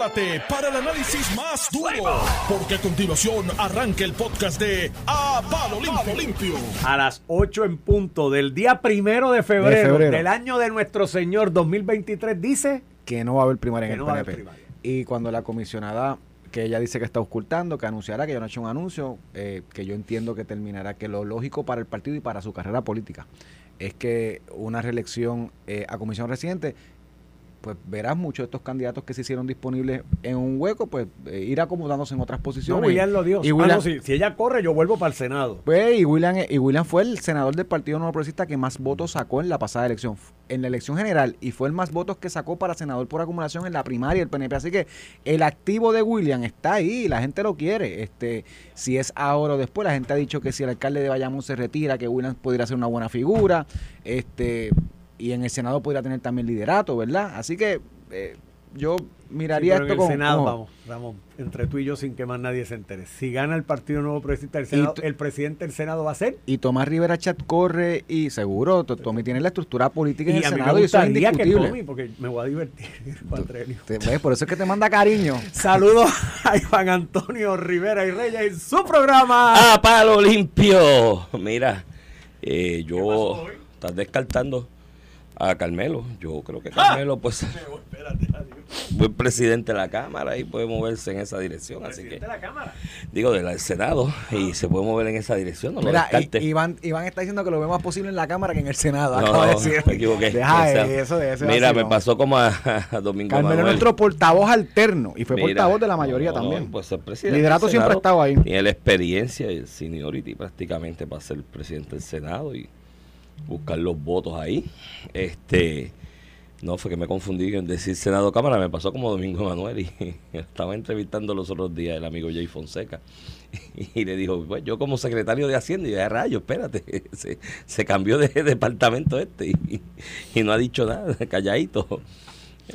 prepárate para el análisis más duro, porque a continuación arranca el podcast de A Palo Limpio. Limpio. A las 8 en punto del día primero de febrero, De febrero. del año de nuestro Señor 2023, dice que no va a haber primaria en el no PNP. Y cuando la comisionada, que ella dice que está ocultando, que anunciará, que yo no he hecho un anuncio, eh, que yo entiendo que terminará, que lo lógico para el partido y para su carrera política es que una reelección eh, a comisión residente, pues verás muchos de estos candidatos que se hicieron disponibles en un hueco, pues eh, ir acomodándose en otras No, posiciones. William lo dio. Y Ah, no, si, si ella corre, yo vuelvo para el Senado. Pues, y William, y William fue el senador del Partido Nuevo Progresista que más votos sacó en la pasada elección, en la elección general, y fue el más votos que sacó para senador por acumulación en la primaria del PNP. Así que el activo de William está ahí, la gente lo quiere. Este, si es ahora o después, la gente ha dicho que si el alcalde de Bayamón se retira, que William podría ser una buena figura, este, y en el Senado podría tener también liderato, ¿verdad? Así que eh, yo miraría Sí, pero esto en con el Senado, con- vamos, Ramón, entre tú y yo sin que más nadie se entere. Si gana el Partido Nuevo Progresista del Senado, el presidente del Senado va a ser. Y Tomás Rivera Chat corre y seguro, to- Tommy tiene la estructura política en Y el a mí Senado me y eso es que. Tommy, porque me voy a divertir. Te- ves, por eso es que te manda cariño. Saludos a Iván Antonio Rivera y Reyes en su programa. ¡Ah, palo limpio! Mira, eh, yo. Estás descartando a Carmelo. Yo creo que Carmelo, pues. Buen presidente de la Cámara y puede moverse en esa dirección. Así que. de la Cámara. Digo, del Senado. Y se puede mover en esa dirección. No Mira, Iván, Iván está diciendo que lo ve más posible en la Cámara que en el Senado. No, acaba de decir. me equivoqué. Deja O sea, eso de eso. Mira, me pasó como a, a Domingo Carmelo es Manuel. nuestro portavoz alterno y fue Mira, portavoz de la mayoría no, también. Pues el presidente Liderato siempre ha estado ahí. Tiene la experiencia y el seniority prácticamente para ser presidente del Senado y buscar los votos ahí. Este, no, fue que me confundí en decir Senado Cámara, me pasó como Domingo Manuel y estaba entrevistando los otros días el amigo Jay Fonseca y le dijo, pues yo como secretario de Hacienda y yo, "Ah, rayo, espérate, se, se cambió de departamento este y, y no ha dicho nada, calladito.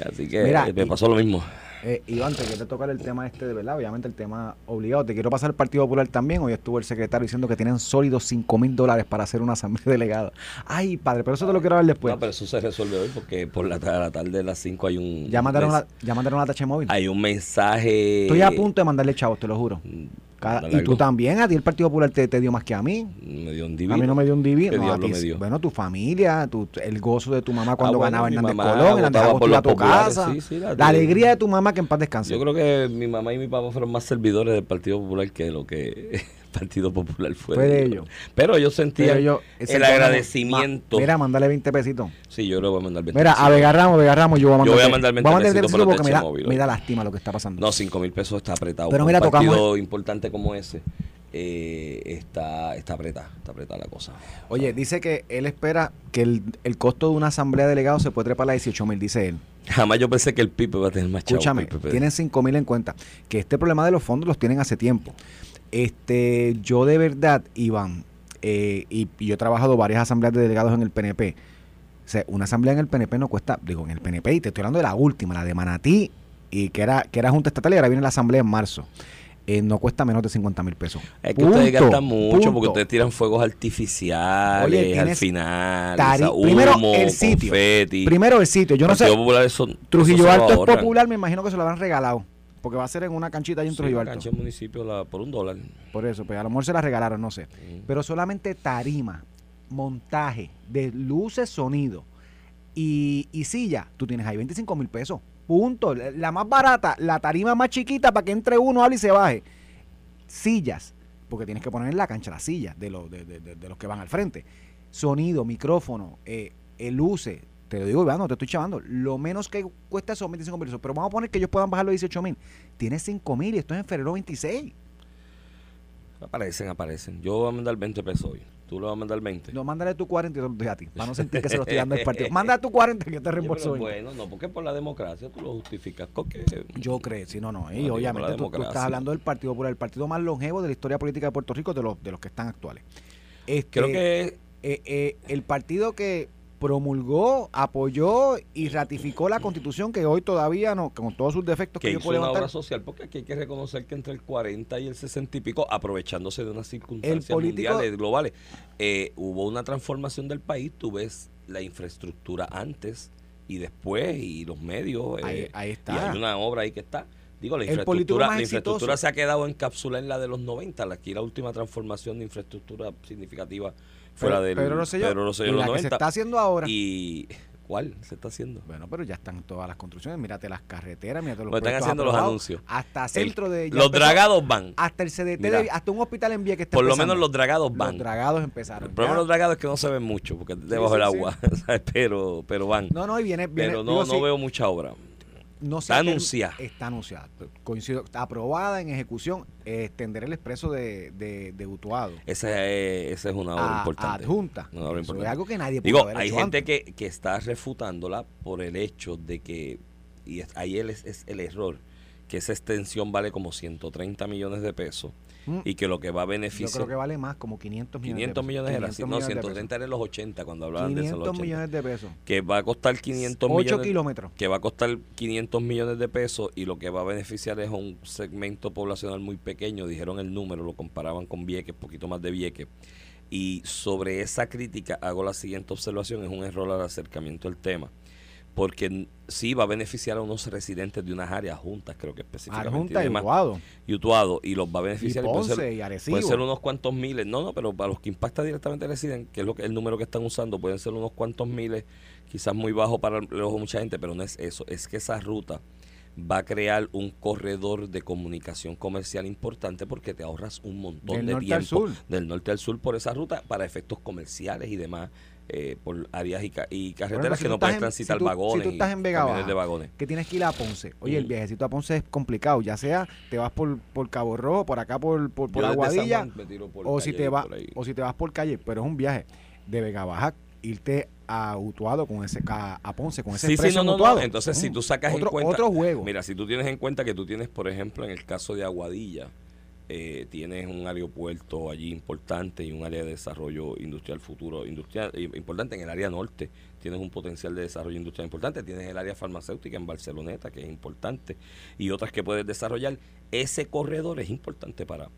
Así que Mira, me pasó lo mismo. Eh, Iván, te quiero tocar el tema este de verdad, obviamente el tema obligado. Te quiero pasar al Partido Popular también. Hoy estuvo el secretario diciendo que tienen sólidos 5 mil dólares para hacer una asamblea delegada. Ay, padre, pero eso te lo quiero hablar después. no, pero eso se resuelve hoy porque por la, la tarde de las 5 hay un ya, mandaron la, ya mandaron la tacha móvil. hay un mensaje Estoy a punto de mandarle chavos, te lo juro. Cada- y tú también, a ti el Partido Popular te, te dio más que a mí. me dio un A divino. mí no me dio un divino. ¿Qué no, a ti dio? Bueno, tu familia, tu, el gozo de tu mamá cuando Ah, bueno, ganaba Hernández Colón, Hernández a tu populares, casa. sí, sí, la la alegría de tu mamá que en paz descanse. Yo creo que mi mamá y mi papá fueron más servidores del Partido Popular que lo que Partido Popular fue. Fue de ellos. Pero yo sentía Pero yo- el agradecimiento. Ma- Mira, mándale 20 pesitos. sí, yo le voy a mandar 20 Mira, a pesitos. Vega Ramos, Vega Ramos, yo voy a mandar. Yo voy a mandar 20 pesitos para porque me da, Móvil, me da lástima lo que está pasando. No, 5 mil pesos está apretado. Pero mira, un partido tocamos- importante como ese, eh, está, está apretada, está apretada la cosa. Oye, dice que él espera que el, el costo de una asamblea de delegados se puede trepar a 18 mil, dice él. Jamás yo pensé que el PIB iba a tener más chavos Escúchame, el PP. tienen 5 mil en cuenta. Que este problema de los fondos los tienen hace tiempo. Este, yo de verdad, Iván, eh, y, y yo he trabajado varias asambleas de delegados en el PNP. O sea, una asamblea en el PNP no cuesta, digo, en el PNP, y te estoy hablando de la última, la de Manatí, y que era, que era Junta Estatal y ahora viene la asamblea en marzo. Eh, no cuesta menos de 50 mil pesos. Es que ustedes gastan mucho punto. porque ustedes tiran fuegos artificiales Oye, al final. primero el sitio. confeti. Primero el sitio. Yo no sé. Eso- Trujillo eso Alto es popular, me imagino que se lo habrán regalado. Porque va a ser en una canchita ahí en Sí, Trujillo Alto. cancha del municipio la- por un dólar. Por eso, pues a lo mejor se la regalaron, no sé. Pero solamente tarima, montaje de luces, sonido y, y silla, tú tienes ahí 25 mil pesos. Punto. La más barata, la tarima más chiquita para que entre uno, hable y se baje. Sillas, porque tienes que poner en la cancha las sillas de, los de, de- de- de los que van al frente. Sonido, micrófono, eh, eh, luces. Te lo digo, Iván, no te estoy chavando. Lo menos que cuesta son 25 mil pesos. Pero vamos a poner que ellos puedan bajar los 18 mil. Tienes 5 mil y esto es en febrero 26. Aparecen, aparecen. Yo voy a mandar 20 pesos hoy. Tú le vas a mandar 20. No, mándale tu 40 y te lo doy a ti, para no sentir que se lo estoy dando al partido. Mándale tu 40 que te Oye, reembolso. hoy. bueno, no, porque por la democracia tú lo justificas. Porque Yo creo, sí, no, no. Y obviamente tú, tú estás hablando del Partido Popular, el partido más longevo de la historia política de Puerto Rico, de los, de los que están actuales. Este, creo que eh, eh, el partido que promulgó, apoyó y ratificó la constitución que hoy todavía no, con todos sus defectos que, que yo puedo una levantar. obra social, porque aquí hay que reconocer que entre el 40 y el 60 y pico, aprovechándose de unas circunstancias político- mundiales, globales, eh, hubo una transformación del país. Tú ves la infraestructura antes y después y los medios. Ahí- eh, ahí está. Y hay una obra ahí que está. Digo, la infraestructura, la infraestructura se ha quedado encapsulada en la de los 90. la- Aquí la última transformación de infraestructura significativa fuera del Pedro Rosselló, Pedro Rosselló en los la que se 90. está haciendo ahora. Y ¿cuál se está haciendo? Bueno, pero ya están todas las construcciones. Mírate las carreteras, mírate los están haciendo los anuncios. Hasta El- centro de. ya los empezó- dragados van. Hasta el CDT, Mira. de- hasta un hospital en Vía que está Por lo menos los dragados van. Los dragados empezaron. El problema de los dragados es que no se ven mucho porque es debajo sí, del sí. agua, pero pero van. No, no, y viene. viene pero no, digo, no sí, veo mucha obra. No está anunciada. Está anunciada. Coincido. Está aprobada en ejecución. eh, extender el expreso de, de, de Utuado. Esa es, esa es una obra a- importante. adjunta. Una obra Eso importante. es algo que nadie pudo Digo, haber hay hecho gente antes. que, que está refutándola por el hecho de que, y es- ahí es, es el error, que esa extensión vale como 130 millones de pesos Mm. y que lo que va a Yo beneficiar... creo que vale más, como 500 millones 500 de pesos. millones era así, 500 no, millones de 130 era en los 80 cuando pesos. hablaban de eso en los 500 80. millones de pesos. Que va a costar 500 8 millones kilómetros. que va a costar 500 millones de pesos y lo que va a beneficiar es a un segmento poblacional muy pequeño, dijeron el número, lo comparaban con Vieques, poquito más de Vieques. Y sobre esa crítica hago la siguiente observación, es un error al acercamiento al tema, porque sí va a beneficiar a unos residentes de unas áreas juntas, creo que específicamente. Arjunta y demás, Utuado. y Utuado, y los va a Y beneficiar. y pueden ser- y Arecibo. Unos cuantos miles, no, no, pero para los que impacta directamente residen, que es lo que el número que están usando, pueden ser unos cuantos miles, quizás muy bajo para el ojo de mucha gente, pero no es eso, es que esa ruta va a crear un corredor de comunicación comercial importante porque te ahorras un montón Del de norte al tiempo sur. del norte al sur por esa ruta para efectos comerciales y demás, eh, por áreas y, ca- y Por carreteras si que no en- transitar si tú- vagones Si tú estás en Vega Baja, de vagones. que tienes que ir a Ponce. Oye, el Mm. viajecito a Ponce es complicado. Ya sea te vas por, por Cabo Rojo, por acá por, por, Aguadilla, por o si te ahí. o si te vas por calle, pero es un viaje de Vega Baja irte a Utuado con ese a, a Ponce con ese Sí, sí, no, no. Entonces, si Mm. tú sacas otro, en cuenta. otro juego. Mira, si tú tienes en cuenta que tú tienes, por ejemplo, en el caso de Aguadilla, eh, tienes un aeropuerto allí importante y un área de desarrollo industrial futuro, industrial eh, importante en el área norte. Tienes un potencial de desarrollo industrial importante. Tienes el área farmacéutica en Barceloneta, que es importante, y otras que puedes desarrollar. Ese corredor es importante para.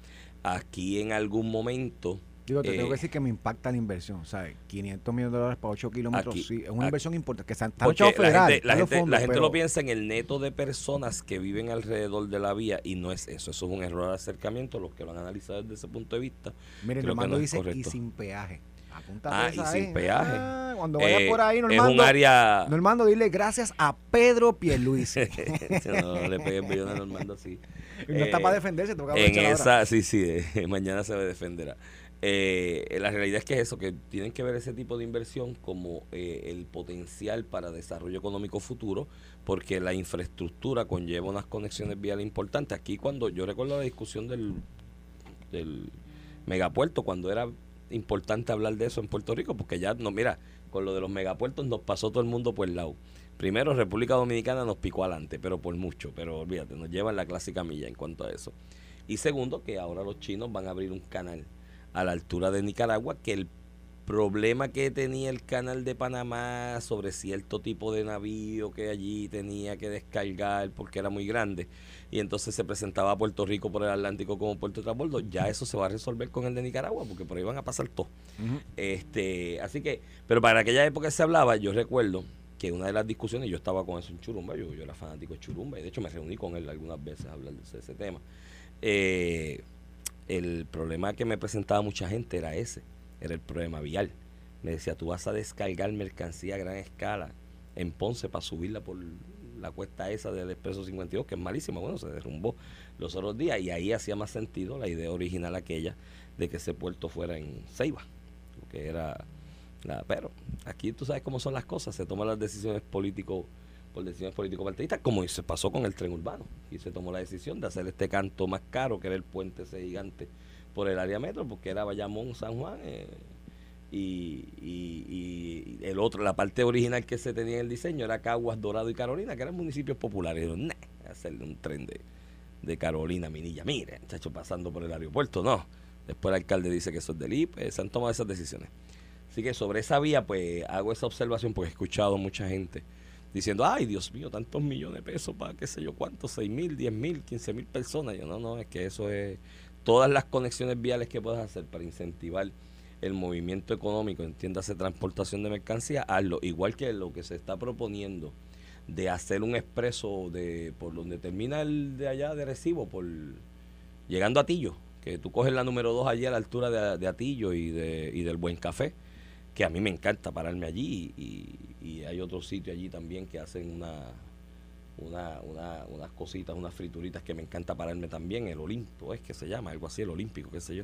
Aquí en algún momento. Digo, te tengo eh, que decir que me impacta la inversión, ¿sabes? 500 millones de dólares para 8 kilómetros, Aquí- sí, es una aquí- inversión importante. Que están, están Porque echados la gente, la gente, fondos, la gente pero- lo piensa en el neto de personas que viven alrededor de la vía y no es eso. Eso es un error de acercamiento. Los que lo han analizado desde ese punto de vista. Miren, Normando no dice y sin peaje. Apúntate Ah, esa y ahí. sin peaje. Ah, cuando vayas Eh, por ahí, es Normando, un área. Normando, dile gracias a Pedro Pierluisi. no, no le pegues billón a Normando así. no está Eh, para defenderse, tengo que En aprovechar ahora. esa, sí, sí, eh, mañana se defenderá. Eh, la realidad es que es eso, que tienen que ver ese tipo de inversión como eh, el potencial para desarrollo económico futuro, porque la infraestructura conlleva unas conexiones viales importantes. Aquí cuando yo recuerdo la discusión del, del megapuerto, cuando era importante hablar de eso en Puerto Rico, porque ya no, mira, con lo de los megapuertos nos pasó todo el mundo por el lado. Primero, República Dominicana nos picó adelante, pero por mucho, pero olvídate, nos llevan la clásica milla en cuanto a eso. Y segundo, que ahora los chinos van a abrir un canal a la altura de Nicaragua, que el problema que tenía el canal de Panamá sobre cierto tipo de navío que allí tenía que descargar porque era muy grande y entonces se presentaba a Puerto Rico por el Atlántico como puerto de transbordo, ya eso se va a resolver con el de Nicaragua porque por ahí van a pasar todo. Este, así que, pero para aquella época se hablaba, yo recuerdo que una de las discusiones, yo estaba con eso en Churumba, yo, yo era fanático de Churumba, y de hecho me reuní con él algunas veces a hablar de ese, ese tema. Eh, el problema que me presentaba mucha gente era ese, era el problema vial. Me decía, tú vas a descargar mercancía a gran escala en Ponce para subirla por la cuesta esa del Expreso 52, que es malísima, bueno, se derrumbó los otros días y ahí hacía más sentido la idea original aquella de que ese puerto fuera en Ceiba, que era la, pero aquí tú sabes cómo son las cosas, se toman las decisiones políticos por decisiones político partidistas, como se pasó con el tren urbano, y se tomó la decisión de hacer este canto más caro, que era el puente ese gigante por el área metro, porque era Bayamón, San Juan, eh, y, el otro, la parte original que se tenía en el diseño era Caguas, Dorado y Carolina, que eran municipios populares. "Nah, hacerle un tren de, de Carolina, Minilla, mire, muchacho, pasando por el aeropuerto, no. Después el alcalde dice que eso es del IPE, se han tomado esas decisiones. Así que sobre esa vía, pues hago esa observación porque he escuchado mucha gente diciendo, ay, Dios mío, tantos millones de pesos para qué sé yo cuántos, 6 mil, 10 mil, 15 mil personas. Yo no, no, es que eso es todas las conexiones viales que puedas hacer para incentivar el movimiento económico, entiéndase transportación de mercancías, hazlo. Igual que lo que se está proponiendo de hacer un expreso de por donde termina el de allá de Recibo, por llegando a Atillo, que tú coges la número 2 allí a la altura de, de Atillo y, de, y del Buen Café, que a mí me encanta pararme allí y, y hay otro sitio allí también que hacen una, una, una, unas cositas, unas frituritas que me encanta pararme también, el Olimpo es que se llama, algo así, el Olímpico, qué sé yo.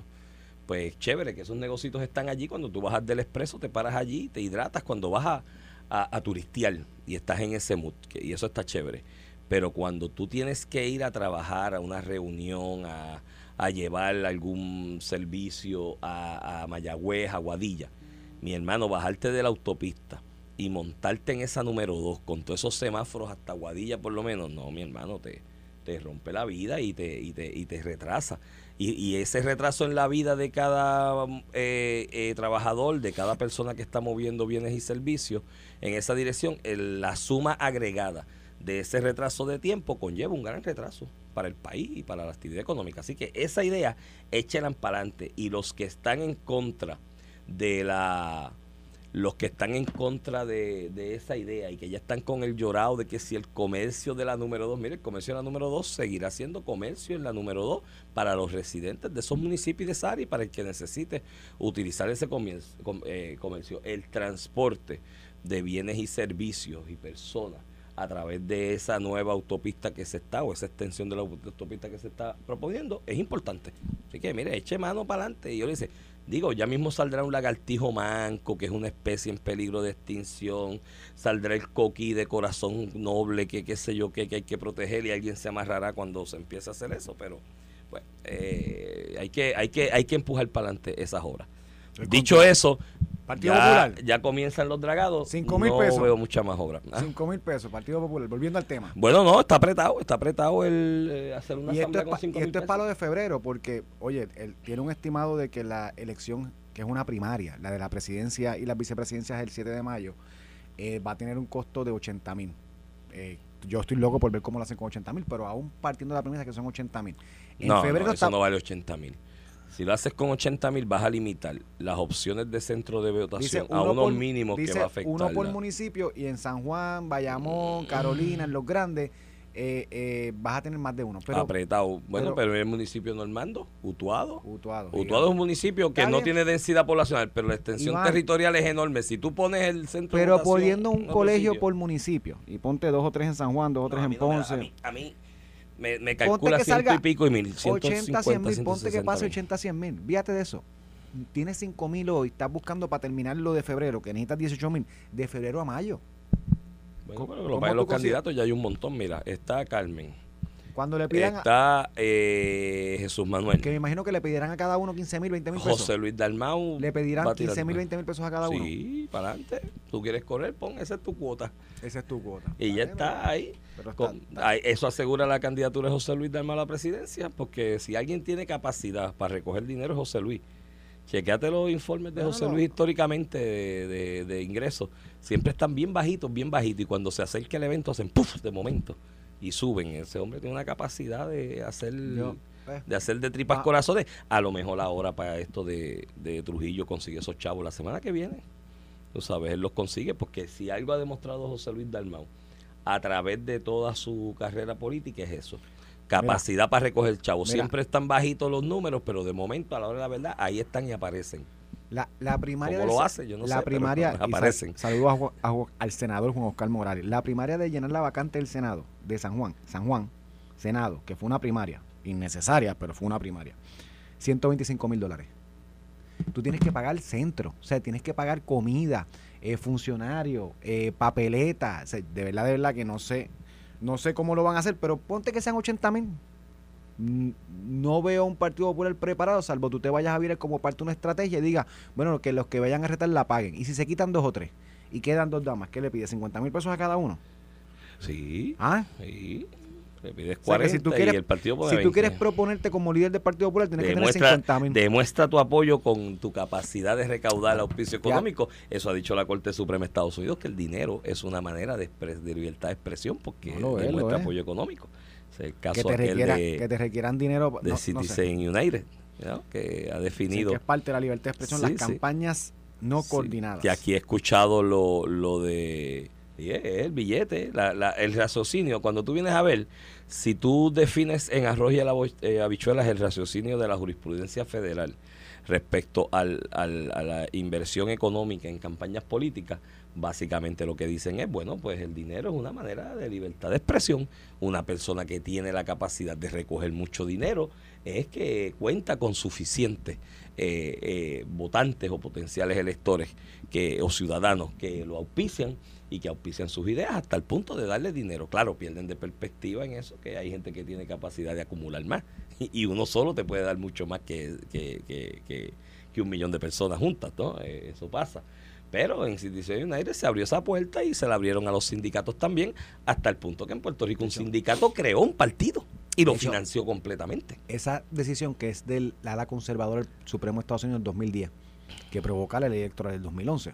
Pues chévere que esos negocios están allí, cuando tú bajas del expreso te paras allí, te hidratas cuando vas a, a, turistear y estás en ese mood, y eso está chévere. Pero cuando tú tienes que ir a trabajar, a una reunión, a, a llevar algún servicio a, a Mayagüez, a Guadilla, mi hermano, bajarte de la autopista y montarte en esa número 2 con todos esos semáforos hasta Guadilla por lo menos, no, mi hermano, te, te rompe la vida y te, y te, y te retrasa. Y, ese retraso en la vida de cada eh, eh, trabajador, de cada persona que está moviendo bienes y servicios en esa dirección, la suma agregada de ese retraso de tiempo conlleva un gran retraso para el país y para la actividad económica. Así que esa idea, échenla para adelante. Y los que están en contra de la los que están en contra de, esa idea y que ya están con el llorado de que si el comercio de la número 2, mire, el comercio de la número 2 seguirá siendo comercio en la número 2 para los residentes de esos municipios de esa y para el que necesite utilizar ese comienzo- com- eh, comercio. El transporte de bienes y servicios y personas a través de esa nueva autopista que se está o esa extensión de la autopista que se está proponiendo es importante. Así que mire, eche mano para adelante. Y yo le dice, digo, ya mismo saldrá un lagartijo manco, que es una especie en peligro de extinción, saldrá el coquí de corazón noble, que qué sé yo, que, que hay que proteger y alguien se amarrará cuando se empiece a hacer eso, pero pues eh, hay que hay que hay que empujar para adelante esas obras. Dicho eso, Partido ya, Popular. ya comienzan los dragados. Cinco mil no pesos. veo mucha más obra. Ah. 5 mil pesos, Partido Popular. Volviendo al tema. Bueno, no, está apretado, está apretado el eh, hacer una Y esto asamblea es, con pa- cinco y mil esto es palo de febrero porque, oye, él tiene un estimado de que la elección, que es una primaria, la de la presidencia y las vicepresidencias el 7 de mayo, eh, va a tener un costo de 80 mil. Eh, yo estoy loco por ver cómo lo hacen con 80 mil, pero aún partiendo de la premisa que son 80 mil. En no, febrero no, está- eso no vale 80 mil. Si lo haces con 80 mil, vas a limitar las opciones de centro de votación a uno unos por- mínimos que va a afectar. uno por municipio y en San Juan, Bayamón, Carolina, en los grandes, eh, eh, vas a tener más de uno. Pero apretado. Bueno, pero- pero, en el municipio Normando, Utuado. Utuado, Utuado es un municipio que Está no bien. tiene densidad poblacional, pero la extensión Iván. territorial es enorme. Si tú pones el centro de Pero votación poniendo en un colegio por municipio y ponte dos o tres en San Juan, dos o No, tres en no me Ponce. a mí, a mí me, me calcula que ciento y pico y mil. 80, 100 mil, 150, ponte que pase 160 80, 100 mil. Fíjate de eso. Tienes 5 mil hoy, estás buscando para terminar lo de febrero, que necesitas 18 mil, de febrero a mayo. Bueno, pero ¿Cómo lo los candidatos ya hay un montón. Mira, está Carmen, Cuando le pidan, está eh, Jesús Manuel, que me imagino que le pedirán a cada uno 15 mil, 20 mil pesos. José Luis Dalmau. le pedirán va a tirar 15 mil, más. 20 mil pesos a cada uno. Sí, para adelante. Tú quieres correr, pon, esa es tu cuota. Esa es tu cuota. Y ya está ahí. Pero está- Con- ahí- eso asegura la candidatura de José Luis Dalmau a la presidencia, porque si alguien tiene capacidad para recoger dinero es José Luis. Chequéate los informes de No, José no. Luis históricamente de, de- de ingresos. Siempre están bien bajitos, bien bajitos. Y cuando se acerca el evento hacen puff de momento y suben. Ese hombre tiene una capacidad de hacer Yo, eh, de hacer de tripas Ah. corazones. A lo mejor ahora para esto de, de Trujillo consigue esos chavos la semana que viene. Tú sabes, él los consigue porque si algo ha demostrado José Luis Dalmau a través de toda su carrera política es eso. Capacidad para recoger chavos. Mira. Siempre están bajitos los números, pero de momento, a la hora de la verdad, ahí están y aparecen. La, la primaria ¿Cómo del lo hace? Yo no la sé, pero primaria, y sal- aparecen. saludos a a al senador Juan Oscar Morales. La primaria de llenar la vacante del Senado de San Juan, San Juan, Senado, que fue una primaria, innecesaria, pero fue una primaria. 125 mil dólares. Tú tienes que pagar centro, o sea, tienes que pagar comida, eh, funcionario, eh, papeleta. De verdad, de verdad que no sé, no sé cómo lo van a hacer, pero ponte que sean 80 mil. No veo un Partido Popular preparado, salvo tú te vayas a ver como parte de una estrategia y diga, bueno, que los que vayan a retar la paguen. Y si se quitan dos o tres y quedan dos damas, ¿qué le pide? ¿50 mil pesos a cada uno? Sí, ¿Ah? sí. Le pides O sea, 40 si tú quieres- y el partido pone Si tú 20. quieres proponerte como líder del Partido Popular, tienes que tener demuestra, 50 mil. demuestra tu apoyo con tu capacidad de recaudar auspicio económico. Eso ha dicho la Corte Suprema de Estados Unidos, que el dinero es una manera de, de libertad de expresión porque No lo es, demuestra apoyo económico. El que te, requiera- de, que te requieran dinero. de no- no sé. Citizen United. ¿no? que ha Sí, definido. que es parte de la libertad de expresión, Sí, las sí. campañas no coordinadas. Que aquí he escuchado lo, lo de y el billete, la- la- el raciocinio. Cuando tú vienes a ver, si tú defines en arroz y a la eh, habichuelas el raciocinio de la jurisprudencia federal respecto al, al- a la inversión económica en campañas políticas, básicamente lo que dicen es, bueno, pues el dinero es una manera de libertad de expresión. Una persona que tiene la capacidad de recoger mucho dinero es que cuenta con suficientes eh, eh, votantes o potenciales electores que, o ciudadanos que lo auspician y que auspician sus ideas hasta el punto de darle dinero. Claro, pierden de perspectiva en eso, que hay gente que tiene capacidad de acumular más y, uno solo te puede dar mucho más que, que, que- que- que un millón de personas juntas, ¿no? Eh, eso pasa. Pero en Citizen United se abrió esa puerta y se la abrieron a los sindicatos también, hasta el punto que en Puerto Rico un sindicato creó un partido y lo financió completamente. Esa decisión que es del ala conservadora del Supremo de Estados Unidos en 2010, que provoca la ley electoral del 2011,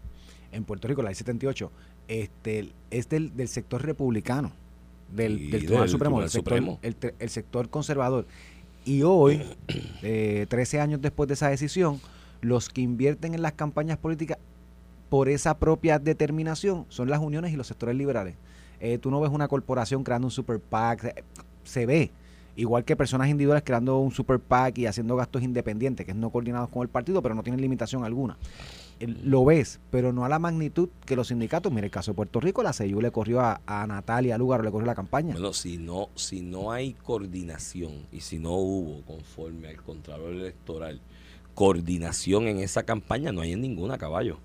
en Puerto Rico, la ley 78, este, es del, del sector republicano, del, del Tribunal del Supremo, del sector- Supremo. El, el sector conservador. Y hoy, eh, 13 años después de esa decisión, los que invierten en las campañas políticas por esa propia determinación son las uniones y los sectores liberales. Eh, tú no ves una corporación creando un super PAC, eh, se ve. Igual que personas individuales creando un super PAC y haciendo gastos independientes, que es no coordinados con el partido, pero no tienen limitación alguna. Lo ves, pero no a la magnitud que los sindicatos. Mire, el caso de Puerto Rico, la CEU le corrió a, a Natalia Lugar, le corrió la campaña. Bueno, si no, si no hay coordinación y si no hubo, conforme al Contralor Electoral, coordinación en esa campaña, no hay en ninguna, caballo.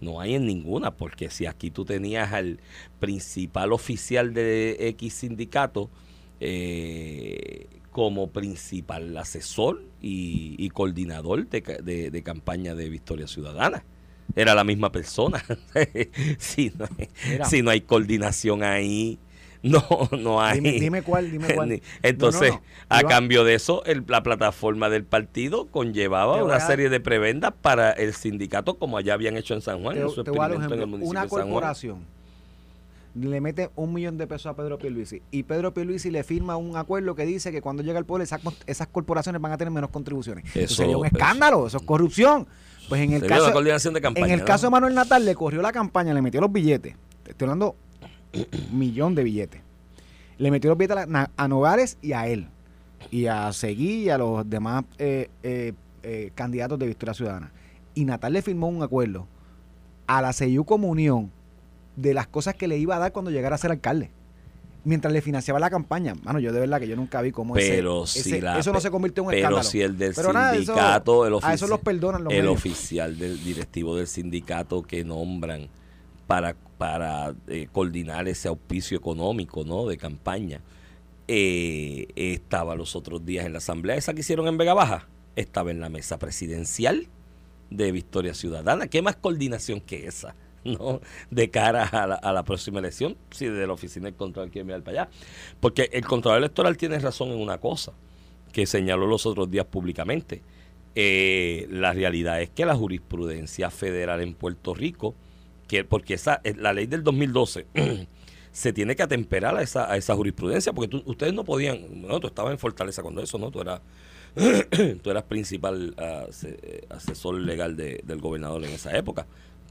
No hay en ninguna, porque si aquí tú tenías al principal oficial de X sindicato eh, como principal asesor y, y coordinador de campaña de Victoria Ciudadana. Era la misma persona. si, no hay, si no hay coordinación ahí, no, no hay. Dime, dime cuál, dime cuál. Entonces, No, no, no. a cambio de eso, el- la plataforma del partido conllevaba una a- serie de prebendas para el sindicato, como allá habían hecho en San Juan, Te, en su experimento en el municipio Una de San Juan. corporación le mete un millón de pesos a Pedro Pierluisi y Pedro Pierluisi le firma un acuerdo que dice que cuando llega al poder esas, esas corporaciones van a tener menos contribuciones. Eso Eso- sería un escándalo, eso es corrupción. Pues en el Sería caso coordinación de campaña. en el ¿no? caso de Manuel Natal le corrió la campaña, le metió los billetes. Te Estoy hablando un millón de billetes. Le metió los billetes a, a Nogales y a él. Y a Seguí y a los demás eh, eh, eh, candidatos de Victoria Ciudadana. Y Natal le firmó un acuerdo a la CIU como unión de las cosas que le iba a dar cuando llegara a ser alcalde. Mientras le financiaba la campaña. Mano, yo de verdad que yo nunca vi cómo Pero ese, si la- eso no se convirtió en un Pero escándalo. si el del Pero nada, eso- sindicato, el, a ofici- eso los perdonan los el medios. oficial del directivo del sindicato que nombran para, para eh, coordinar ese auspicio económico ¿no? de campaña, eh, estaba los otros días en la asamblea esa que hicieron en Vega Baja, estaba en la mesa presidencial de Victoria Ciudadana. ¿Qué más coordinación que esa? ¿no? de cara a la, a la próxima elección, si de la oficina del control quiere mirar para allá. Porque el control electoral tiene razón en una cosa, que señaló los otros días públicamente. Eh, la realidad es que la jurisprudencia federal en Puerto Rico, que porque esa eh, la ley del 2012 se tiene que atemperar a esa, a esa jurisprudencia, porque tú- ustedes no podían, no, tú estabas en Fortaleza cuando eso, ¿no? Tú eras, tú eras principal ah, eh, asesor legal de- del gobernador en esa época.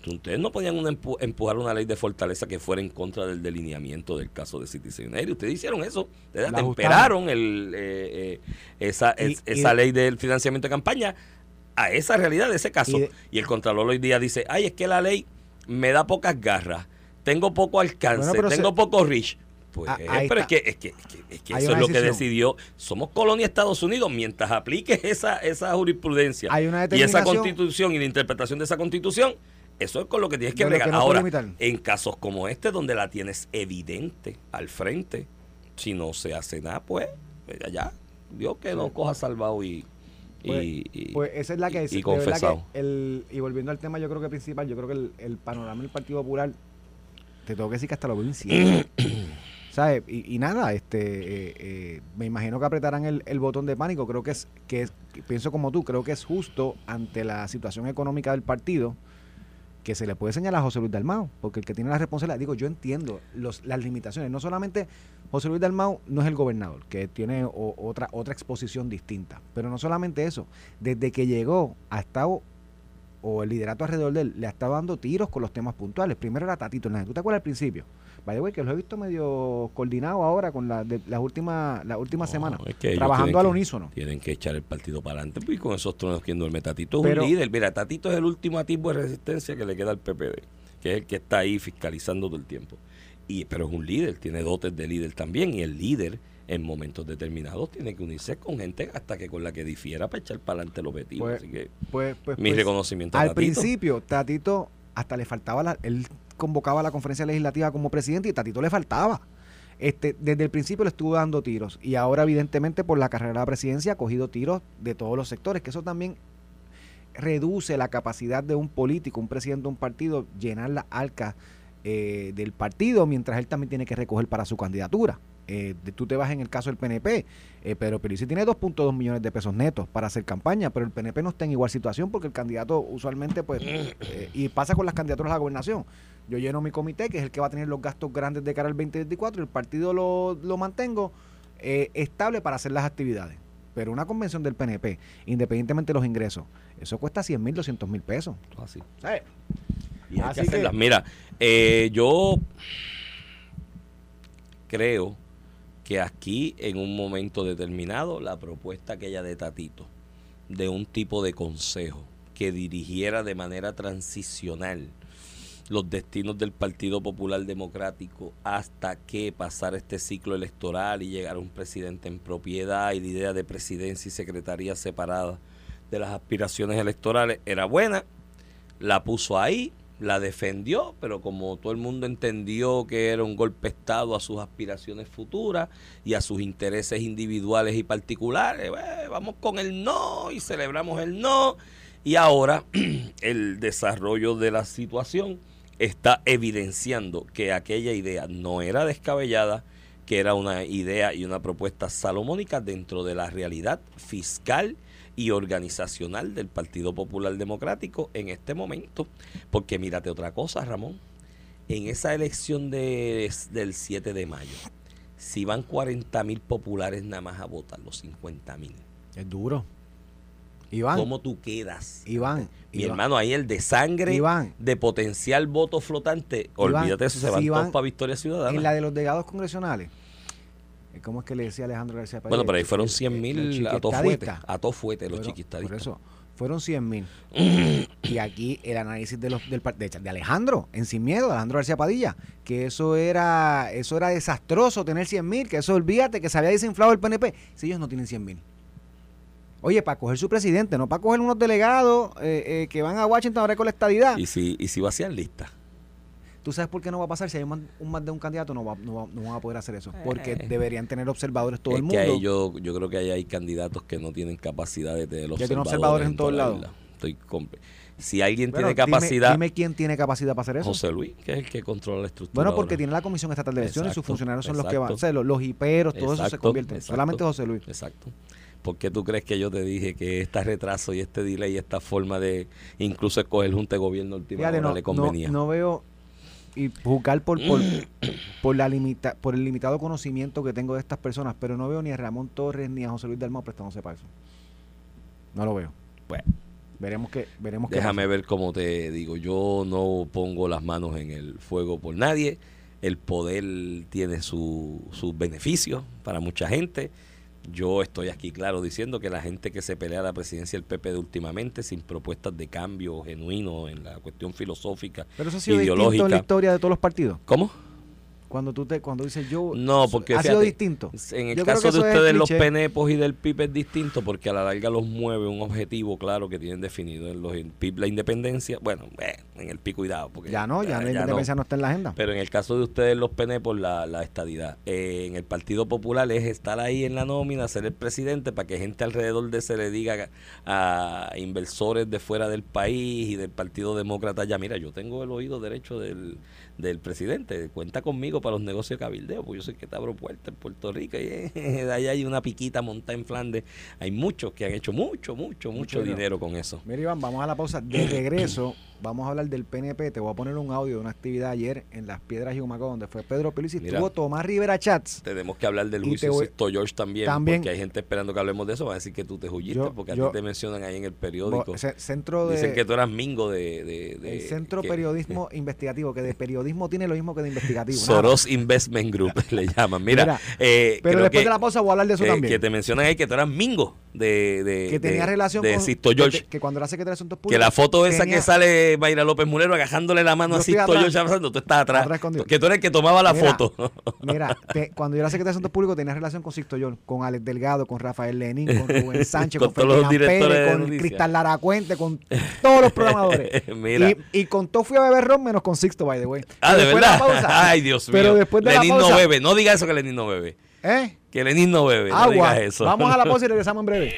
Ustedes no podían una empu- empujar una ley de fortaleza que fuera en contra del delineamiento del caso de Citizen United. Ustedes hicieron eso. Ustedes atemperaron el, eh, eh, esa, Y- es- y esa de- ley del financiamiento de campaña a esa realidad de ese caso. Y el Contralor hoy día dice, ay, es que la ley me da pocas garras, tengo poco alcance, Bueno, tengo se- poco reach. Pues, pero es que, es que, es que, es que Hay eso es lo que decidió. Somos colonia de Estados Unidos. Mientras apliques esa, esa jurisprudencia Hay una y esa constitución y la interpretación de esa constitución, eso es con lo que tienes que bregar. no Ahora, en casos como este, donde la tienes evidente al frente, si no se hace nada, pues, ya, Dios que no coja salvado y, Pues- y- Pues esa es la que es. y que el, y volviendo al tema, yo creo que principal, yo creo que el, el panorama del Partido Popular, te tengo que decir que hasta lo veo incierto. ¿Sabes? Y, y nada, este eh, eh, me imagino que apretarán el, el botón de pánico. Creo que es, que es, pienso como tú, creo que es justo ante la situación económica del partido que se le puede señalar a José Luis Dalmao, porque el que tiene la responsabilidad, digo, yo entiendo los, las limitaciones, no solamente José Luis Dalmau no es el gobernador, que tiene otra, otra exposición distinta. Pero no solamente eso, desde que llegó ha estado, o el liderato alrededor de él, le ha estado dando tiros con los temas puntuales. Primero era Tatito Hernández. ¿Tú te acuerdas al principio? Vaya, güey, que lo he visto medio coordinado ahora con la, de- las últimas las últimas No, semanas, es que trabajando al que- unísono. Tienen que echar el partido para adelante. pues, Y con esos tronos quien duerme Tatito es Pero- un líder. Mira, Tatito es el último atisbo de resistencia que le queda al PPD, que es el que está ahí fiscalizando todo el tiempo. Y, pero es un líder, tiene dotes de líder también. Y el líder, en momentos determinados, tiene que unirse con gente hasta que con la que difiera para echar para adelante el objetivo. Pues, Así que Pues, pues, mi pues, reconocimiento a Al Tatito. principio, Tatito hasta le faltaba la, él convocaba la conferencia legislativa como presidente y Tatito le faltaba. Este, desde el principio le estuvo dando tiros y ahora evidentemente por la carrera de la presidencia ha cogido tiros de todos los sectores, que eso también reduce la capacidad de un político, un presidente de un partido, llenar la arca eh, del partido, mientras él también tiene que recoger para su candidatura. Eh, tú te vas en el caso del PNP, eh, Pedro Pierluisi tiene 2.2 millones de pesos netos para hacer campaña, pero el PNP no está en igual situación porque el candidato usualmente, pues, eh, y pasa con las candidaturas a la gobernación. Yo lleno mi comité, que es el que va a tener los gastos grandes de cara al 2024, y el partido lo, lo mantengo estable para hacer las actividades. Pero una convención del PNP, independientemente de los ingresos, eso cuesta 100 mil, 200 mil pesos. Así. ¿Sabes? Y hay Así que que- hacerlas. Mira, eh, yo creo que aquí en un momento determinado la propuesta aquella de Tatito de un tipo de consejo que dirigiera de manera transicional los destinos del Partido Popular Democrático hasta que pasara este ciclo electoral y llegara un presidente en propiedad y la idea de presidencia y secretaría separada de las aspiraciones electorales era buena, la puso ahí, la defendió, pero como todo el mundo entendió que era un golpe Estado a sus aspiraciones futuras y a sus intereses individuales y particulares, vamos con el no y celebramos el no. Y ahora el desarrollo de la situación está evidenciando que aquella idea no era descabellada, que era una idea y una propuesta salomónica dentro de la realidad fiscal y organizacional del Partido Popular Democrático en este momento. Porque mírate otra cosa, Ramón. En esa elección de, del 7 de mayo, si van 40 mil populares nada más a votar, los 50 mil, Es duro. Iván, ¿cómo tú quedas? Iván, Mi Iván, hermano, ahí el de sangre, Iván. de potencial voto flotante, Iván, olvídate eso, se van todos para Victoria Ciudadana. en la de los delegados congresionales, ¿cómo es que le decía Alejandro García Padilla? bueno, pero ahí fueron el- 100 el mil a todo fuete, a todo fuete los Fueron- chiquistadistas. Por eso, fueron 100 mil. y aquí el análisis de los del de, de Alejandro, en Sin Miedo, Alejandro García Padilla, que eso era eso era desastroso tener 100 mil, que eso olvídate, que se había desinflado el PNP. Si ellos no tienen 100 mil. Oye, para coger su presidente, no para coger unos delegados eh, eh, que van a Washington ahora con la estadidad. Y si, y si vacían lista. ¿Tú sabes por qué no va a pasar? Si hay un, un más de un candidato, no, va, no, va- no van a poder hacer eso. Porque Eh. deberían tener observadores todo es el que mundo. ahí yo, yo creo que ahí hay candidatos que no tienen capacidad de tener Ya tienen observadores en todos toda la lados. isla. Estoy comple- si alguien Bueno, tiene capacidad, Dime, quién tiene capacidad para hacer eso. José Luis, que es el que controla la estructura. Bueno, porque ahora. tiene la Comisión Estatal de Elecciones y sus funcionarios son los que van. O sea, los, los hiperos, todo eso se convierte. exacto. Solamente José Luis. Exacto. ¿Por qué tú crees que yo te dije que este retraso y este delay y esta forma de incluso escoger junta de gobierno última Fíjate, hora no, le no, convenía? no veo y juzgar por, por, por, la limita, por el limitado conocimiento que tengo de estas personas, pero no veo ni a Ramón Torres ni a José Luis Dalmau prestándose para eso. No lo veo. Bueno, Veremos que veremos déjame ver cómo te digo. Yo no pongo las manos en el fuego por nadie. El poder tiene su- sus beneficios para mucha gente. Yo estoy aquí claro diciendo que la gente que se pelea a la presidencia del PP de últimamente sin propuestas de cambio genuino en la cuestión filosófica, Pero eso ha sido distinto en ideológica. la historia de todos los partidos. ¿Cómo? Cuando tú te cuando dices yo No, porque ha sido distinto. En el Yo caso de ustedes, los penepos y del PIB es distinto porque a la larga los mueve un objetivo claro que tienen definido. En los PIB, la independencia, bueno, eh, en el PIB cuidado. Porque Ya no, ya, la independencia no. está en la agenda. Pero en el caso de ustedes, los penepos, la, la estadidad. Eh, en el Partido Popular es estar ahí en la nómina, ser el presidente, para que gente alrededor de se le diga a inversores de fuera del país y del Partido Demócrata, ya mira, yo tengo el oído derecho del, del presidente, cuenta conmigo para los negocios de cabildeo, pues yo soy que te abro puertas en Puerto Rico y eh, de ahí hay una piquita montada en Flandes. Hay muchos que han hecho mucho, mucho, mucho dinero. dinero con eso. Mira, Iván, vamos a la pausa. De regreso, vamos a hablar del PNP. Te voy a poner un audio de una actividad ayer en Las Piedras y Humacao, donde fue Pedro Pérez y Mira. estuvo Tomás Rivera Chats. Tenemos que hablar del juicio George también, También. porque hay gente esperando que hablemos de eso. Va a decir que tú te huyiste, Yo- porque a yo- ti te mencionan ahí en el periódico. Centro de, Dicen que tú eras mingo de... de- de- el Centro que- Periodismo Investigativo, que de periodismo tiene lo mismo que de investigativo. nada. Soros Investment Group le llaman. Mira, Mira, eh, Pero creo después que, de la pausa voy a hablar de eso eh, también. que te mencionan ahí que tú eras mingo de, de que tenía relación de con Sisto que George. te- Que, cuando era secretario de Asuntos Que Públicos. la foto esa que sale Mayra López Mulero agajándole la mano Yo a estoy abrazando, tú estás atrás. Atrás que tú eres el que tomaba la Mira, foto. Mira, te- cuando yo era secretario de Asuntos Públicos tenía relación con Sixto George, con Alex Delgado, con Rafael Lenín, con Rubén Sánchez, Con con, todos los directores Pérez, de con. Cristal Lara Cuente, con todos los programadores. Mira. Y, y con todo fui a beber ron menos con Sixto, by the way. Ah, de de verdad. pausa- Ay, Dios mío. Pero después de Lenín la pausa, no bebe. No diga eso que Lenín no bebe. ¿eh? Que Lenín no bebe. No Agua. digas eso. Vamos a la pausa y regresamos en breve.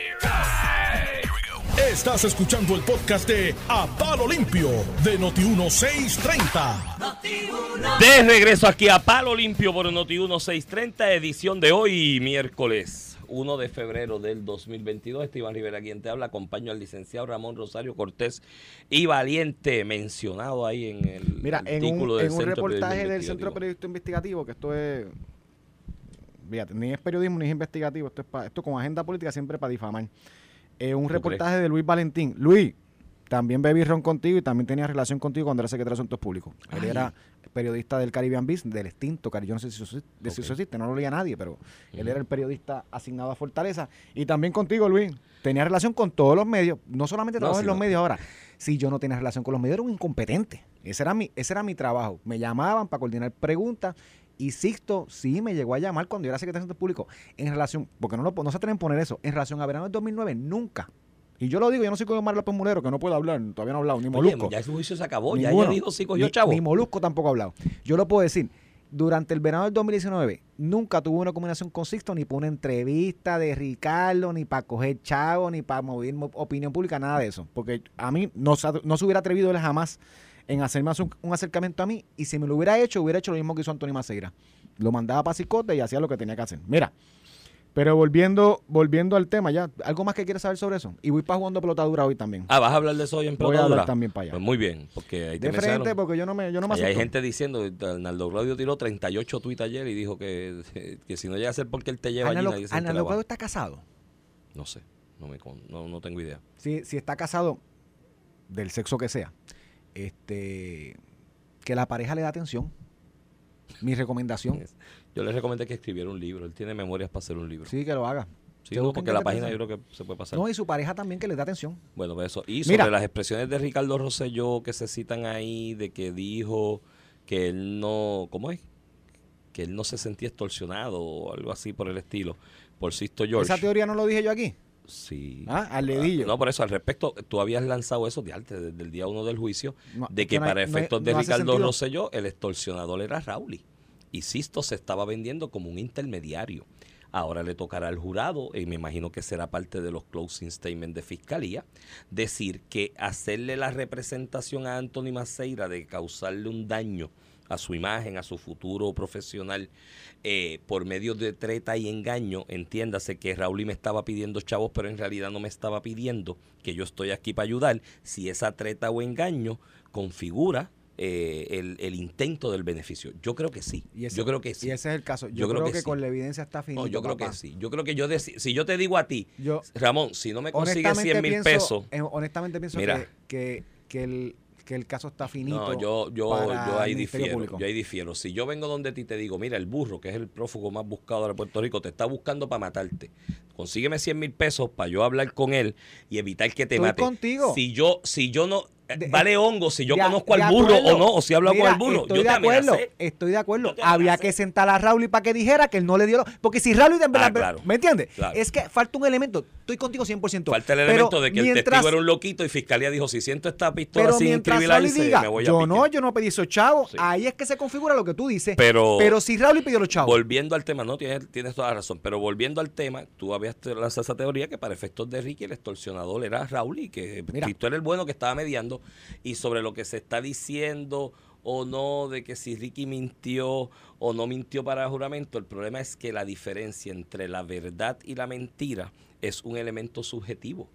Estás escuchando el podcast de A Palo Limpio de Noti1630. De regreso aquí a Palo Limpio por Noti 1630, edición de hoy, miércoles 1 de febrero del 2022. Esteban Rivera, quien te habla, acompaño al licenciado Ramón Rosario Cortés y Valiente, mencionado ahí en el Mira, en artículo un, del en un reportaje del Centro. Periodista Investigativo, que esto es. Fíjate, ni es periodismo ni es investigativo, esto es pa- esto con agenda política siempre para difamar. Eh, un ¿Tú reportaje de Luis Valentín. Luis, también bebí ron contigo y también tenía relación contigo cuando era secretario de Asuntos Públicos. Él Ay. era periodista del Caribbean Beast, del extinto, Cari- yo no sé si eso, existe- si eso Ok. existe, no lo leía nadie, pero él era el periodista asignado a Fortaleza. Y también contigo, Luis. Tenía relación con todos los medios, no solamente No, trabajo sí, en los no. medios ahora. Si yo no tenía relación con los medios, era un incompetente. Ese era mi, ese era mi trabajo. Me llamaban para coordinar preguntas. Y Sixto sí me llegó a llamar cuando yo era secretario de Públicos en relación, porque no, lo, no se atreven a poner eso, en relación a verano del 2009, nunca. Y yo lo digo, yo no soy como Omar López Mulero, que no puedo hablar, todavía no ha hablado, ni Oye, Molusco. ya ese juicio se acabó, ya ella dijo sí cogió Ni- chavo. Ni Molusco tampoco ha hablado. Yo lo puedo decir. Durante el verano del 2019, nunca tuve una combinación con Sixto, ni para una entrevista de Ricardo, ni para coger chavo, ni para mover mo- opinión pública, nada de eso. Porque a mí no, no se hubiera atrevido él jamás en hacerme un, un acercamiento a mí. Y si me lo hubiera hecho, hubiera hecho lo mismo que hizo Antonio Maceira. Lo mandaba para Cicote y hacía lo que tenía que hacer. Mira, pero volviendo volviendo al tema, ya, ¿algo más que quieres saber sobre eso? Y voy para jugando pelota dura hoy también. Ah, vas a hablar de eso hoy en Voy a hablar también para allá. Pues muy bien, porque ahí de frente, porque yo no me, yo no me hay gente diciendo, Arnaldo Claudio tiró 38 tweets ayer y dijo que, que si no llega a ser porque él te lleva allí, Ana entera, Locado va. está casado. No sé, no, me, no, no tengo idea. Si, si está casado, del sexo que sea, este que la pareja le da atención. Mi recomendación. Yo le recomendé que escribiera un libro. Él tiene memorias para hacer un libro. Sí, Sí, que lo haga. No, busquen porque que la página yo creo que se puede pasar. No, y su pareja también que le da atención. Bueno, pues eso. Y Mira. sobre las expresiones de Ricardo Rosselló que se citan ahí, de que dijo que él no, ¿cómo es? Que él no se sentía extorsionado o algo así por el estilo, por Sisto George. Esa teoría no lo dije yo aquí. Sí. Ah, al dedillo. No, por eso, al respecto, tú habías lanzado eso de antes, desde el día uno del juicio, No, de que para no efectos de no hace Ricardo. Rosselló, el extorsionador era Rauli. Y Sisto se estaba vendiendo como un intermediario. Ahora le tocará al jurado, y me imagino que será parte de los closing statements de fiscalía, decir que hacerle la representación a Anthony Maceira de causarle un daño a su imagen, a su futuro profesional, eh, por medio de treta y engaño, entiéndase que Raúl me estaba pidiendo chavos, pero en realidad no me estaba pidiendo, que yo estoy aquí para ayudar, si esa treta o engaño configura eh, el, el intento del beneficio. Yo creo que sí. Ese- yo creo que sí. Y ese es el caso. Yo, Yo creo creo, que que, sí. con la evidencia está finito, No, yo creo papá. que sí. Yo creo que yo, si yo te digo a ti, Yo, Ramón, si no me consigues honestamente 100 mil pesos, eh, honestamente pienso Mira. que, que, que el, que el caso está finito. No, yo, yo, para yo ahí difiero. Público. Yo ahí difiero. Si yo vengo donde ti te digo, mira, el burro, que es el prófugo más buscado de Puerto Rico, te está buscando para matarte. Consígueme 100 mil pesos para yo hablar con él y evitar que te Estoy mate. contigo. Si yo, si yo no, De- vale hongo, si yo De- conozco al burro acuerdo. o no, o si hablo con el burro, Estoy yo de acuerdo, estoy de acuerdo. Había que sentar a Raúl para que dijera que él no le dio. lo- Porque si Raúl de verdad, Ah, claro. ¿me entiendes? Claro. Es que falta un elemento. Estoy contigo 100%. Falta el pero elemento de que el testigo era un loquito y fiscalía dijo, si siento esta pistola Pero sin Raúl diga, me voy a yo pique". no, yo no pedí esos chavos, Sí. ahí es que se configura lo que tú dices. Pero- pero si Raúl pidió los chavos. Volviendo al tema, no, tienes, tienes toda la razón, pero volviendo al tema, tú habías lanzado esa teoría que para efectos de Ricky el extorsionador era Raúl y que Mira. Cristo era el bueno que estaba mediando y sobre lo que se está diciendo o no de que si Ricky mintió o no mintió para juramento, el problema es que la diferencia entre la verdad y la mentira es un elemento subjetivo.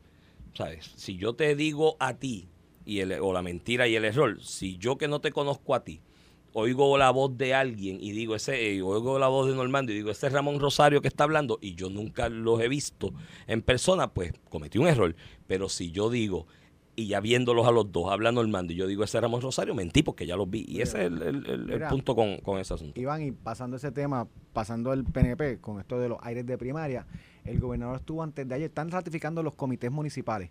¿Sabes? Si yo te digo a ti y el, o la mentira y el error. Si yo que no te conozco a ti, oigo la voz de alguien y digo ese, eh, oigo la voz de Normando y digo ese es Ramón Rosario que está hablando y yo nunca los he visto en persona, pues cometí un error. Pero si yo digo y ya viéndolos a los dos, hablando Normando y yo digo ese es Ramón Rosario, mentí porque ya los vi. Y ese es el, el- el- punto con, con ese asunto. Iván, y pasando ese tema, pasando el PNP con esto de los aires de primaria, el gobernador estuvo antes de ayer, están ratificando los comités municipales.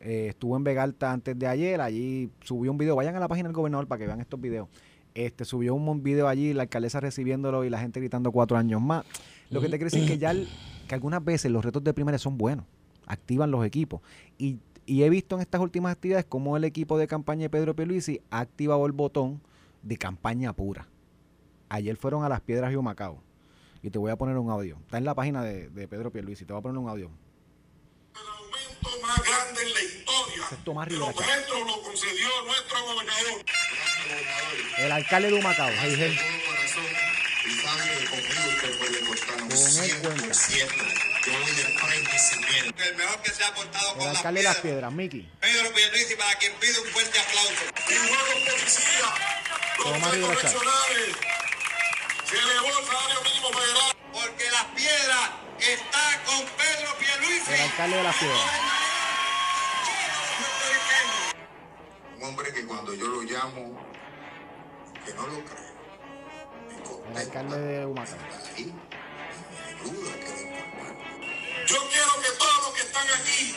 Eh, estuvo en Vegalta antes de ayer, allí subió un video, vayan a la página del gobernador para que vean estos videos. Este subió un video allí, la alcaldesa recibiéndolo y la gente gritando cuatro años más. Lo que te quiero decir es que ya que algunas veces los retos de primaria son buenos, activan los equipos. Y, y he visto en estas últimas actividades cómo el equipo de campaña de Pedro Pierluisi ha activado el botón de campaña pura. Ayer fueron a las piedras y Humacao. Y te voy a poner un audio. Está en la página de, de Pedro Pierluisi. Te voy a poner un audio. El aumento más grande en la historia. Tomás de Rivera los metros lo concedió nuestro gobernador. El alcalde de Humacao. Heigel. De todo corazón, y sabe que conmigo usted puede contar un Con él cuenta. 100%. Yo voy de frente y sin miedo. El mejor que se ha portado con las alcalde de las piedras. piedras, Miki. Pedro Pierluisi, para quien pide un fuerte aplauso. Igual los policías, los correccionales. Se elevó el salario mínimo federal. Porque las piedras está con Pedro Pierluisi. El alcalde de las piedras. Un hombre que cuando yo lo llamo, que no lo creo, El alcalde de Humacao. Ahí, me duda que de. Yo quiero que todos los que están aquí,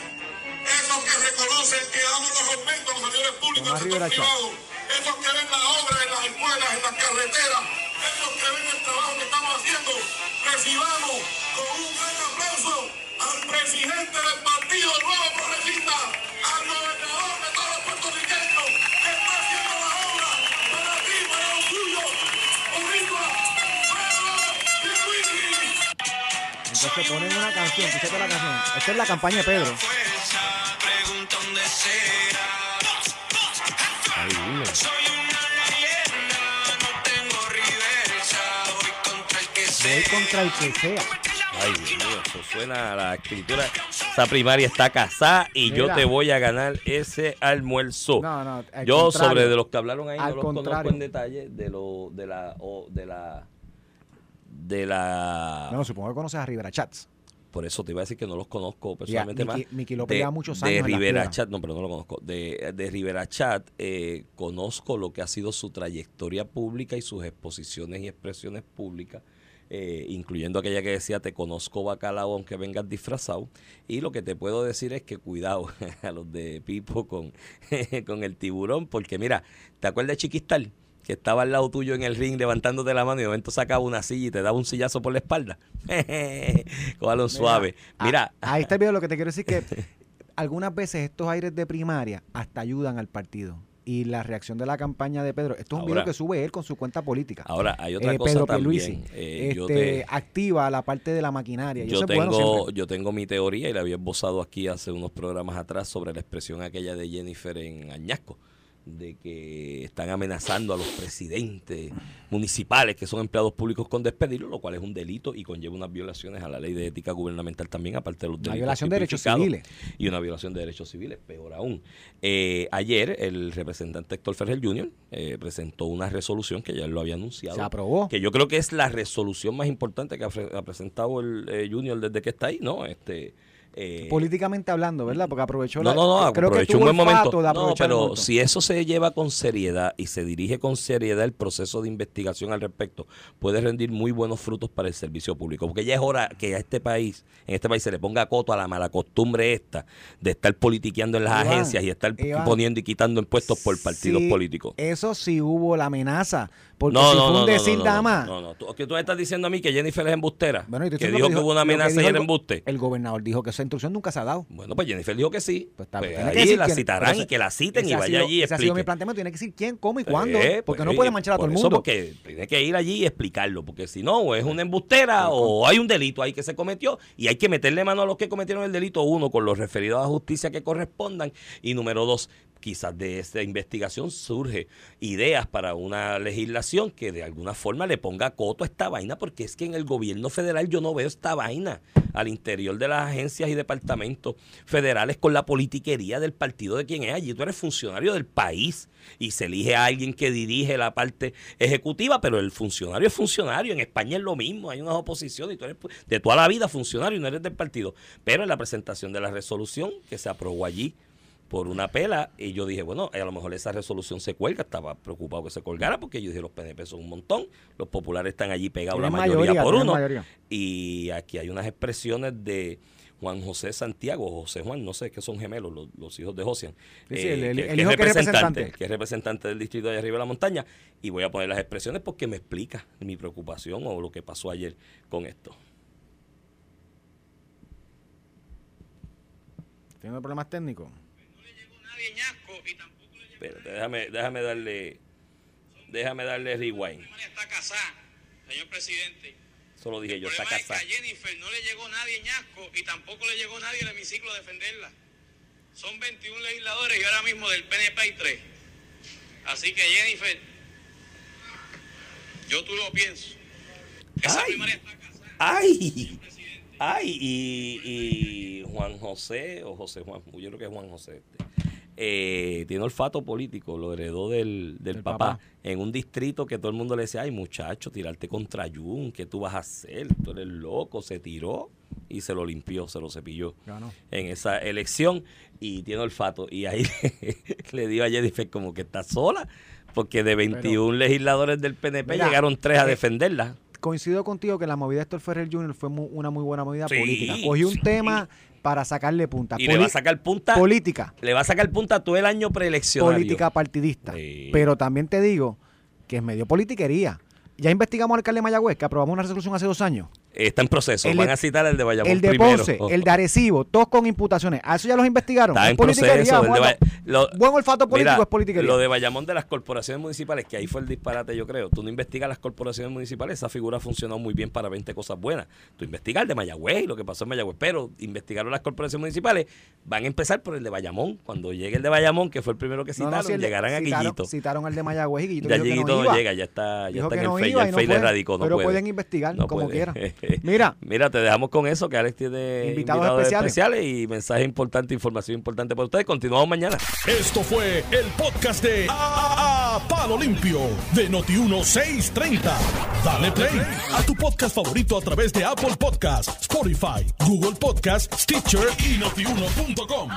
esos que reconocen que damos los aumentos a los servidores públicos Tomás del sector Rivera Chávez. privado, esos que ven la obra en las escuelas, en las carreteras, esos que ven el trabajo que estamos haciendo, recibamos con un gran aplauso al presidente del Partido Nuevo Progresista, Entonces ponen una canción. Escúchate la canción. Esta es la campaña de Pedro. Ay, dime. Voy contra el que sea. Ay, Dios mío, eso suena a la escritura. Esa primaria está casada y yo te voy a ganar ese almuerzo. No, no, al yo sobre de los que hablaron ahí no los conozco contrario. en detalle de lo de la de la de la No, supongo que conoces a Rivera Chats. por eso te iba a decir que no los conozco personalmente más. Miki López lleva muchos años De Rivera. Chat, no, pero no lo conozco. De, de Rivera Chat eh, conozco lo que ha sido su trayectoria pública y sus exposiciones y expresiones públicas, eh, incluyendo aquella que decía te conozco bacalao aunque vengas disfrazado. Y lo que te puedo decir es que cuidado a los de Pipo con, con el tiburón, porque mira, ¿te acuerdas de Chiquistal? Que estaba al lado tuyo en el ring levantándote la mano y de momento sacaba una silla y te daba un sillazo por la espalda. Cójalo suave. Mira, Ah, ahí está el video. Lo que te quiero decir que algunas veces estos aires de primaria hasta ayudan al partido. Y la reacción de la campaña de Pedro, esto es un Ahora- video que sube él con su cuenta política. Ahora, hay otra Eh, cosa Pedro también. Eh, yo, este, te- activa la parte de la maquinaria. yo bueno tengo, yo tengo mi teoría y la había esbozado aquí hace unos programas atrás sobre la expresión aquella de Jennifer en Añasco, de que están amenazando a los presidentes municipales que son empleados públicos con despedirlo, lo cual es un delito y conlleva unas violaciones a la ley de ética gubernamental también, aparte de los Una delitos violación de derechos civiles. Y una violación de derechos civiles, peor aún. Eh, ayer el representante Héctor Ferrer Jr. eh, presentó una resolución que ya lo había anunciado. Se aprobó. Que yo creo que es la resolución más importante que ha, ha presentado el eh, Junior desde que está ahí, ¿no? Este, eh, Políticamente hablando, ¿verdad? Porque aprovechó no, la. no, no, creo que aprovechó un buen momento. de No, pero si eso se lleva con seriedad y se dirige con seriedad el proceso de investigación al respecto, puede rendir muy buenos frutos para el servicio público. Porque ya es hora que a este país, en este país se le ponga coto a la mala costumbre esta de estar politiqueando en las Iván, agencias y estar Iván, poniendo y quitando impuestos por partidos Sí, políticos. Eso sí hubo la amenaza. Porque No, si no, fue un no, decir no, no, no. ¿Tú, que tú me estás diciendo a mí que Jennifer es embustera? Bueno, y te que dijo que hubo una amenaza y el embuste. El gobernador dijo que esa instrucción nunca se ha dado. Bueno, pues Jennifer dijo que sí. Pues está Pues que decir la quién- citarán y que la citen y vaya sido- allí y Ese ha sido mi explique. planteamiento. Tiene que decir quién, cómo y cuándo. Eh, porque pues, no oye, puede manchar a todo el eso, mundo. Porque tiene que ir allí y explicarlo, porque si no, o es una embustera o hay un delito ahí que se cometió y hay que meterle mano a los que cometieron el delito, uno, con los referidos a justicia que correspondan y número dos, quizás de esta investigación surge ideas para una legislación que de alguna forma le ponga coto a esta vaina, porque es que en el gobierno federal yo no veo esta vaina al interior de las agencias y departamentos federales con la politiquería del partido de quien es. Allí tú eres funcionario del país y se elige a alguien que dirige la parte ejecutiva, pero el funcionario es funcionario. En España es lo mismo, hay unas oposiciones y tú eres de toda la vida funcionario y no eres del partido. Pero en la presentación de la resolución que se aprobó allí por una pela y yo dije, bueno, a lo mejor esa resolución se cuelga, estaba preocupado que se colgara porque yo dije, los PNP son un montón, los populares están allí pegados la mayoría, mayoría, por uno mayoría. y aquí hay unas expresiones de Juan José Santiago, José Juan, no sé, que son gemelos, los, los hijos de Josian. Sí, sí, el- el- que, el que hijo es representante, representante. que es representante del distrito de arriba de la montaña, y voy a poner las expresiones porque me explica mi preocupación o lo que pasó ayer con esto. ¿Tiene problemas técnicos? Nadie ñasco y tampoco le Espérate, déjame, déjame darle, déjame darle rewind. Está casada, señor presidente. Eso lo dije El yo, está problema es que casada. a Jennifer no le llegó nadie ñasco y tampoco le llegó nadie al hemiciclo a defenderla. Son 21 legisladores y ahora mismo del PNP hay 3. Así que Jennifer, yo tú lo pienso. Esa Ay. primaria está casada. ¡Ay! ¡Ay! Y, y Juan José, o José Juan, yo creo que es Juan José, este, eh, tiene olfato político, lo heredó del, del Del papá, papá. en un distrito que todo el mundo le decía, ay muchacho, tirarte contra Jun, ¿qué tú vas a hacer? Tú eres loco, se tiró y se lo limpió, se lo cepilló Ganó. en esa elección y tiene olfato. Y ahí le dio a Jennifer como que está sola, porque de 21 legisladores del PNP Mira, llegaron tres a eh, defenderla. Coincido contigo que la movida de Héctor Ferrer Jr. fue una muy buena movida Sí, política. Cogió un sí. tema para sacarle punta. Y le va a sacar punta. política. Le va a sacar punta todo el año preeleccionario. política partidista. Sí. Pero también te digo que es medio politiquería. Ya investigamos al alcalde de Mayagüez, que aprobamos una resolución hace dos años. Está en proceso. El Van a citar el de Bayamón el de primero. Ponce, el de Arecibo, todos con imputaciones. A eso ya los investigaron. Está Es en proceso. de lo- buen olfato político Mira, es politiquería. Lo de Bayamón de las corporaciones municipales, que ahí fue el disparate, yo creo. Tú no investigas las corporaciones municipales, esa figura funcionó muy bien para 20 cosas buenas. Tú investigas el de Mayagüez y lo que pasó en Mayagüez, pero investigaron las corporaciones municipales. Van a empezar por el de Bayamón. Cuando llegue el de Bayamón, que fue el primero que citaron, no, si el de- llegarán a citaron, Guillito. Citaron al de Mayagüez y Guillito Ya Guillito no, llega, ya está, ya está en el no iba ya el no FEI le radicó, no pero puede. pueden investigar como quieran. Mira. Mira, te dejamos con eso, que Alex tiene Invitados invitados, especiales. especiales. y mensajes importantes, información importante para ustedes. Continuamos mañana. Esto fue el podcast de A, A- Palo Limpio de Noti1630. Dale play a tu podcast favorito a través de Apple Podcasts, Spotify, Google Podcasts, Stitcher y notiuno.com.